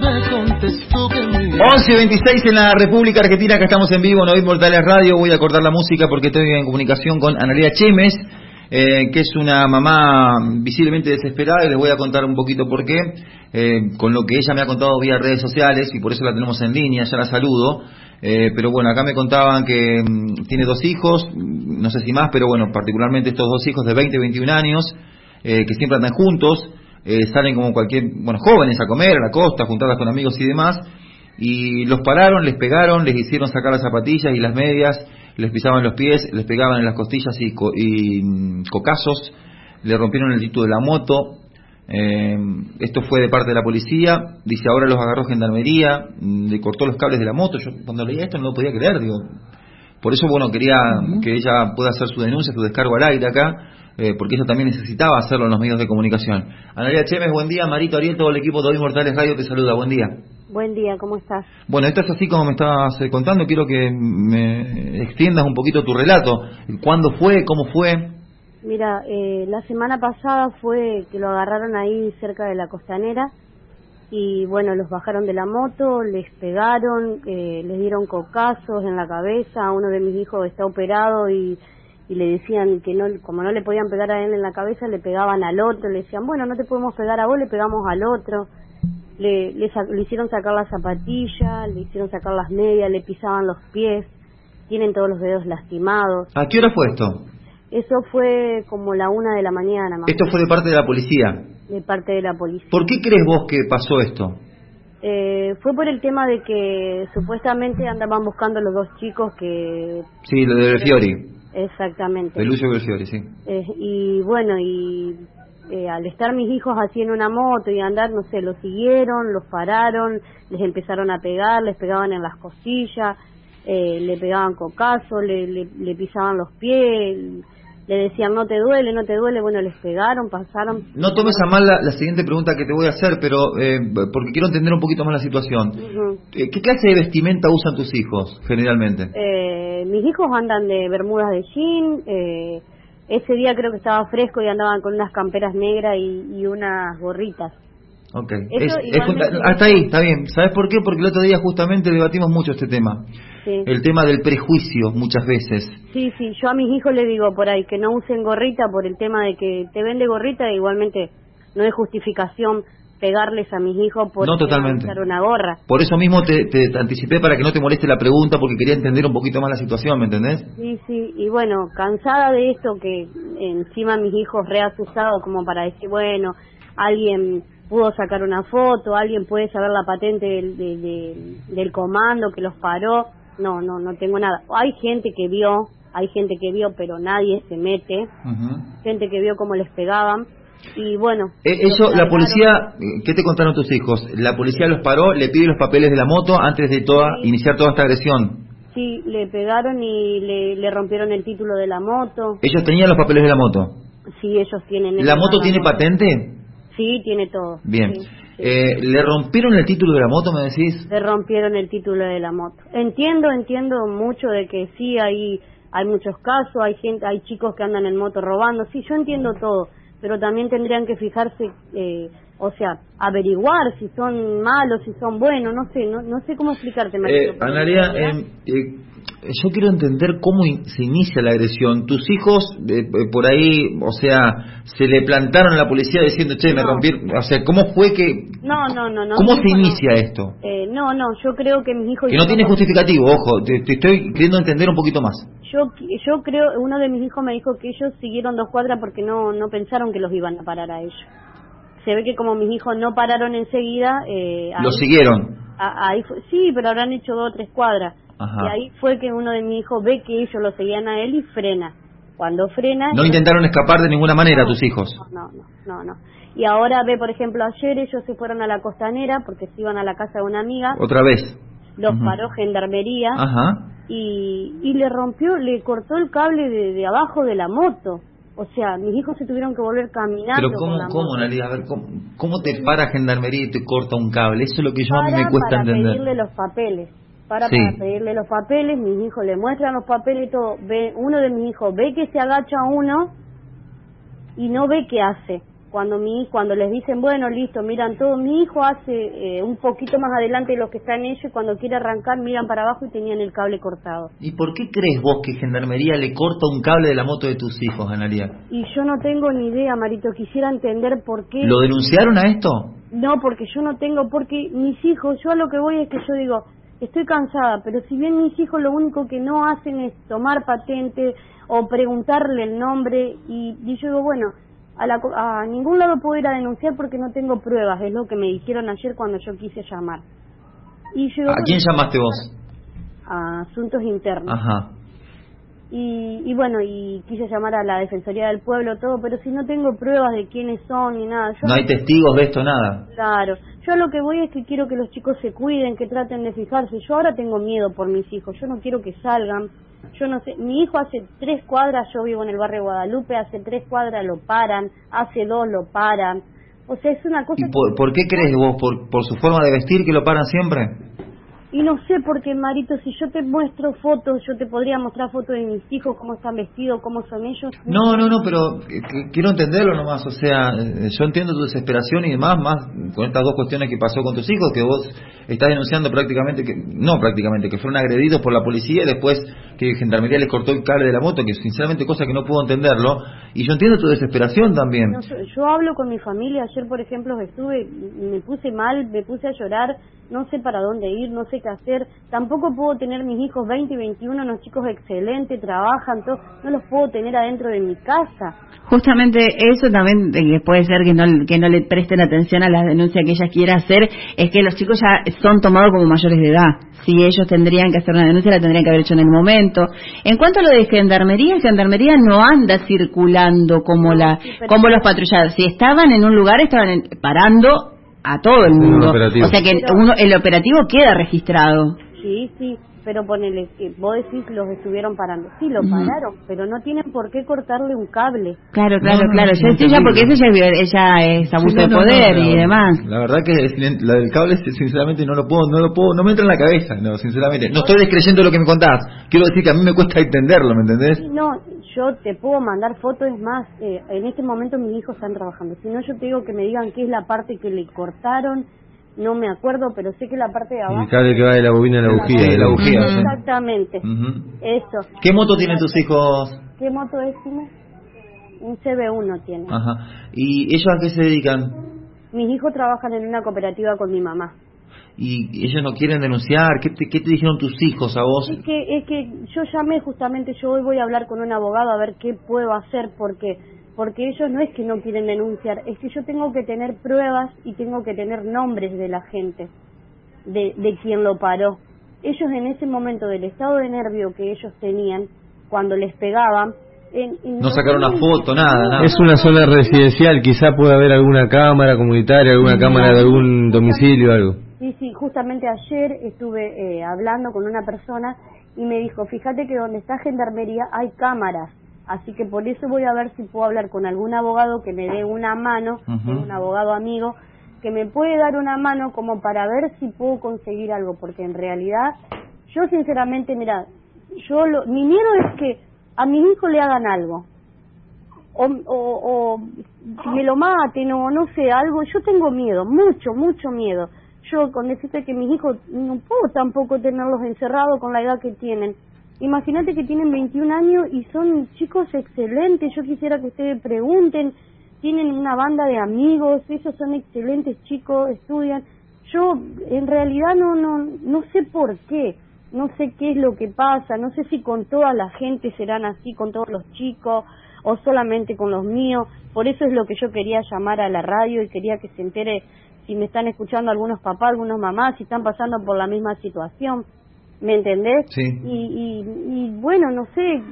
11 26 en la República Argentina, que estamos en vivo, Hoy Mortales Radio. Voy a cortar la música porque estoy en comunicación con Analia Chemes, eh, que es una mamá visiblemente desesperada y les voy a contar un poquito por qué, eh, con lo que ella me ha contado vía redes sociales y por eso la tenemos en línea, ya la saludo. Eh, pero bueno, acá me contaban que mm, tiene dos hijos, no sé si más, pero bueno, particularmente estos dos hijos de 20 y 21 años, que siempre andan juntos. Salen como cualquier, bueno, jóvenes a comer a la costa, juntadas con amigos y demás, y los pararon, les pegaron, les hicieron sacar las zapatillas y las medias, les pisaban los pies, les pegaban en las costillas y, y mm, cocazos, le rompieron el título de la moto. Eh, esto fue de parte de la policía, dice ahora los agarró gendarmería, mm, le cortó los cables de la moto. Yo cuando leía esto no lo podía creer, digo. Por eso, bueno, quería que ella pueda hacer su denuncia, su descargo al aire acá, eh, porque ella también necesitaba hacerlo en los medios de comunicación. Analia Chemes, buen día. Marito Ariel, todo el equipo de Hoy Mortales Radio te saluda. Buen día. Buen día, ¿cómo estás? Bueno, esto es así como me estabas eh, contando. Quiero que me extiendas un poquito tu relato. ¿Cuándo fue? ¿Cómo fue? Mira, eh, la semana pasada fue que lo agarraron ahí cerca de la costanera y bueno, los bajaron de la moto, les pegaron, eh, les dieron cocazos en la cabeza. Uno de mis hijos está operado y, y le decían que no, como no le podían pegar a él en la cabeza, le pegaban al otro. Le decían, bueno, no te podemos pegar a vos, le pegamos al otro le, le, hicieron sacar la zapatilla, le hicieron sacar las medias, le pisaban los pies, tienen todos los dedos lastimados. ¿A qué hora fue esto? Eso fue como la una de la mañana. ¿Esto fue de parte de la policía? De parte de la policía. ¿Por qué crees vos que pasó esto? Eh, fue por el tema de que supuestamente andaban buscando los dos chicos que... Sí, lo de Fiori. Exactamente. De Lucio Fiori, sí. Eh, y bueno, y eh, al estar mis hijos así en una moto y andar, no sé, los siguieron, los pararon, les empezaron a pegar, les pegaban en las cosillas, eh, le pegaban cocazo, le, le, pisaban los pies, le decían no te duele, no te duele, bueno, les pegaron, pasaron. No tomes a mal la, siguiente pregunta que te voy a hacer, pero eh, porque quiero entender un poquito más la situación. ¿Qué clase de vestimenta usan tus hijos generalmente? Mis hijos andan de bermudas de jean, eh, ese día creo que estaba fresco y andaban con unas camperas negras y, unas gorritas. Ok, hasta ahí, está bien. ¿Sabes por qué? Porque el otro día justamente debatimos mucho este tema. El tema del prejuicio muchas veces. Sí, sí, yo a mis hijos les digo por ahí que no usen gorrita por el tema de que te vende gorrita e igualmente no es justificación pegarles a mis hijos por no, totalmente. una gorra. Por eso mismo te, anticipé para que no te moleste la pregunta porque quería entender un poquito más la situación, ¿me entendés? Sí, sí, y bueno, cansada de esto que encima mis hijos reasustados como para decir, bueno, alguien pudo sacar una foto, alguien puede saber la patente del, del comando que los paró. No, no, no tengo nada. Hay gente que vio, hay gente que vio, pero nadie se mete. Gente que vio cómo les pegaban y bueno. Eh, eso, la policía, ¿qué te contaron tus hijos? La policía los paró, le pide los papeles de la moto antes de toda, iniciar toda esta agresión. Sí, le pegaron y le, rompieron el título de la moto. ¿Ellos tenían los papeles de la moto? Sí, ellos tienen. ¿La moto tiene patente? Sí, tiene todo. Bien. Eh, ¿Le rompieron el título de la moto, me decís? Le rompieron el título de la moto. Entiendo, entiendo mucho de que sí, hay, hay muchos casos, hay gente, hay chicos que andan en moto robando, sí, yo entiendo todo pero también tendrían que fijarse, eh, o sea, averiguar si son malos, si son buenos, no sé, no, no sé cómo explicarte. Eh, Analia, eh, eh, yo quiero entender cómo se inicia la agresión. Tus hijos, eh, por ahí, o sea, se le plantaron a la policía diciendo, che, me rompieron, o sea, ¿cómo fue que... No, no, no. no ¿Cómo se inicia esto? Eh, no, no, yo creo que mis hijos... Que no tiene justificativo, ojo, te, estoy queriendo entender un poquito más. Yo, yo creo, uno de mis hijos me dijo que ellos siguieron dos cuadras porque no, no pensaron que los iban a parar a ellos. Se ve que como mis hijos no pararon enseguida... Eh, ¿Los siguieron? ahí sí, pero habrán hecho dos o tres cuadras y ahí fue que uno de mis hijos ve que ellos lo seguían a él y frena. Cuando frena... ¿No intentaron escapar de ninguna manera tus hijos? No, no, no, no. Y ahora ve, por ejemplo, ayer ellos se fueron a la costanera porque se iban a la casa de una amiga. ¿Otra vez? Los paró gendarmería. Ajá. Y, y le rompió, le cortó el cable de, de abajo de la moto. O sea, mis hijos se tuvieron que volver caminando. Pero ¿cómo, cómo A ver, ¿cómo, te para gendarmería y te corta un cable? Eso es lo que yo a mí me cuesta para entender. pedirle los papeles para, pedirle los papeles, mis hijos le muestran los papeles y Ve, uno de mis hijos ve que se agacha uno y no ve qué hace. cuando mi cuando les dicen bueno listo miran todo mi hijo hace eh, un poquito más adelante de lo que está en ellos y cuando quiere arrancar miran para abajo y tenían el cable cortado. Y por qué crees vos que gendarmería le corta un cable de la moto de tus hijos Analia y yo no tengo ni idea Marito quisiera entender por qué. Lo denunciaron a esto no porque yo no tengo porque mis hijos yo a lo que voy es que yo digo estoy cansada pero si bien mis hijos lo único que no hacen es tomar patente o preguntarle el nombre y, y yo digo bueno a, ningún lado puedo ir a denunciar porque no tengo pruebas, es lo que me dijeron ayer cuando yo quise llamar. Y ¿A quién llamaste vos? A Asuntos Internos. Ajá. Y, y, bueno, y quise llamar a la Defensoría del Pueblo, todo, pero si no tengo pruebas de quiénes son ni nada. no hay testigos de esto, nada. Claro. Yo lo que voy es que quiero que los chicos se cuiden, que traten de fijarse. Yo ahora tengo miedo por mis hijos, yo no quiero que salgan yo no sé, mi hijo hace tres cuadras, yo vivo en el barrio Guadalupe, hace tres cuadras lo paran, hace dos lo paran. O sea, es una cosa... ¿Y por, qué crees vos? ¿Por, ¿Por su forma de vestir que lo paran siempre? Y no sé, porque Marito, si yo te muestro fotos, yo te podría mostrar fotos de mis hijos, cómo están vestidos, cómo son ellos. No, no, no, pero eh, quiero entenderlo nomás. O sea, eh, yo entiendo tu desesperación y demás, más con estas dos cuestiones que pasó con tus hijos, que vos estás denunciando prácticamente, que no prácticamente, que fueron agredidos por la policía y después que Gendarmería les cortó el cable de la moto, que sinceramente cosa que no puedo entenderlo. Y yo entiendo tu desesperación también. yo, hablo con mi familia. Ayer, por ejemplo, estuve, me puse mal, me puse a llorar, no sé para dónde ir, no sé que hacer. Tampoco puedo tener mis hijos 20 y 21, unos chicos excelentes, trabajan, todo. no los puedo tener adentro de mi casa. Justamente eso también puede ser que no, que no le presten atención a la denuncia que ella quiera hacer, es que los chicos ya son tomados como mayores de edad. Si ellos tendrían que hacer una denuncia, la tendrían que haber hecho en el momento. En cuanto a lo de gendarmería, gendarmería no anda circulando como la como los patrullados. Si estaban en un lugar, estaban parando a todo el mundo. O sea que el operativo queda registrado. Sí, sí pero ponele, vos decís los estuvieron parando. Sí, lo pararon, pero no tienen por qué cortarle un cable. Claro, claro, claro. Yo ya porque eso ya, ella es abuso de poder y demás. La verdad que la del cable, sinceramente, no lo puedo, no lo puedo, no me entra en la cabeza, no, sinceramente. No estoy descreyendo lo que me contás. Quiero decir que a mí me cuesta entenderlo, ¿me entendés? No, yo te puedo mandar fotos, es más, eh, en este momento mis hijos están trabajando. Si no, yo te digo que me digan qué es la parte que le cortaron no me acuerdo, pero sé que la parte de abajo... El cable que va de la bobina a la bujía. De la bujía Exactamente, eso. ¿Qué moto tienen tus hijos? ¿Qué moto es, Un CB1 tiene. Ajá. ¿Y ellos a qué se dedican? Mis hijos trabajan en una cooperativa con mi mamá. ¿Y ellos no quieren denunciar? ¿Qué te, qué te dijeron tus hijos a vos? Es que, es que yo llamé justamente, yo hoy voy a hablar con un abogado a ver qué puedo hacer porque porque ellos no es que no quieren denunciar, es que yo tengo que tener pruebas y tengo que tener nombres de la gente, de, de quien lo paró. Ellos en ese momento del estado de nervio que ellos tenían, cuando les pegaban, no, sacaron una foto, nada, Es una zona residencial, quizá pueda haber alguna cámara comunitaria, alguna cámara de algún domicilio, algo. Sí, sí, justamente ayer estuve eh, hablando con una persona y me dijo, fíjate que donde está Gendarmería hay cámaras Así que por eso voy a ver si puedo hablar con algún abogado que me dé una mano, un abogado amigo, que me puede dar una mano como para ver si puedo conseguir algo, porque en realidad yo sinceramente, mira, yo lo, mi miedo es que a mi hijo le hagan algo, o, o, o me lo maten, o no sé, algo, yo tengo miedo, mucho, mucho miedo. Yo con decirte que mis hijos no puedo tampoco tenerlos encerrados con la edad que tienen Imagínate que tienen 21 años y son chicos excelentes. Yo quisiera que ustedes pregunten. Tienen una banda de amigos, esos son excelentes chicos, estudian. Yo en realidad no no no sé por qué, no sé qué es lo que pasa, no sé si con toda la gente serán así, con todos los chicos o solamente con los míos. Por eso es lo que yo quería llamar a la radio y quería que se entere si me están escuchando algunos papás, algunos mamás, si están pasando por la misma situación. ¿Me entendés? Sí. Y, y, bueno, no sé,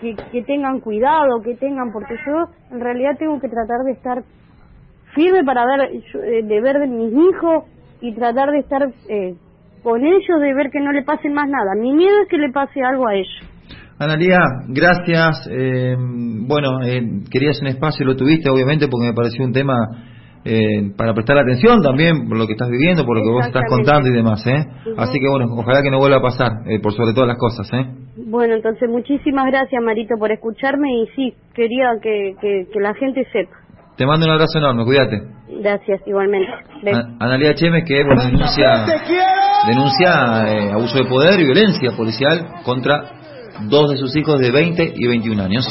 que, que tengan cuidado, que tengan, porque yo en realidad tengo que tratar de estar firme para ver, eh, de ver de mis hijos y tratar de estar eh, con ellos, de ver que no le pase más nada. Mi miedo es que le pase algo a ellos. Analia, gracias. Eh, bueno, eh, querías un espacio, lo tuviste obviamente porque me pareció un tema eh, para prestar atención también por lo que estás viviendo, por lo que vos estás contando y demás, ¿eh? Así que bueno, ojalá que no vuelva a pasar, eh, por sobre todas las cosas, ¿eh? Bueno, entonces muchísimas gracias Marito por escucharme y sí, quería que, que, que la gente sepa. Te mando un abrazo enorme, cuídate. Gracias, igualmente. Analia Chemes, que bueno, denuncia, denuncia eh, abuso de poder y violencia policial contra dos de sus hijos de 20 y 21 años.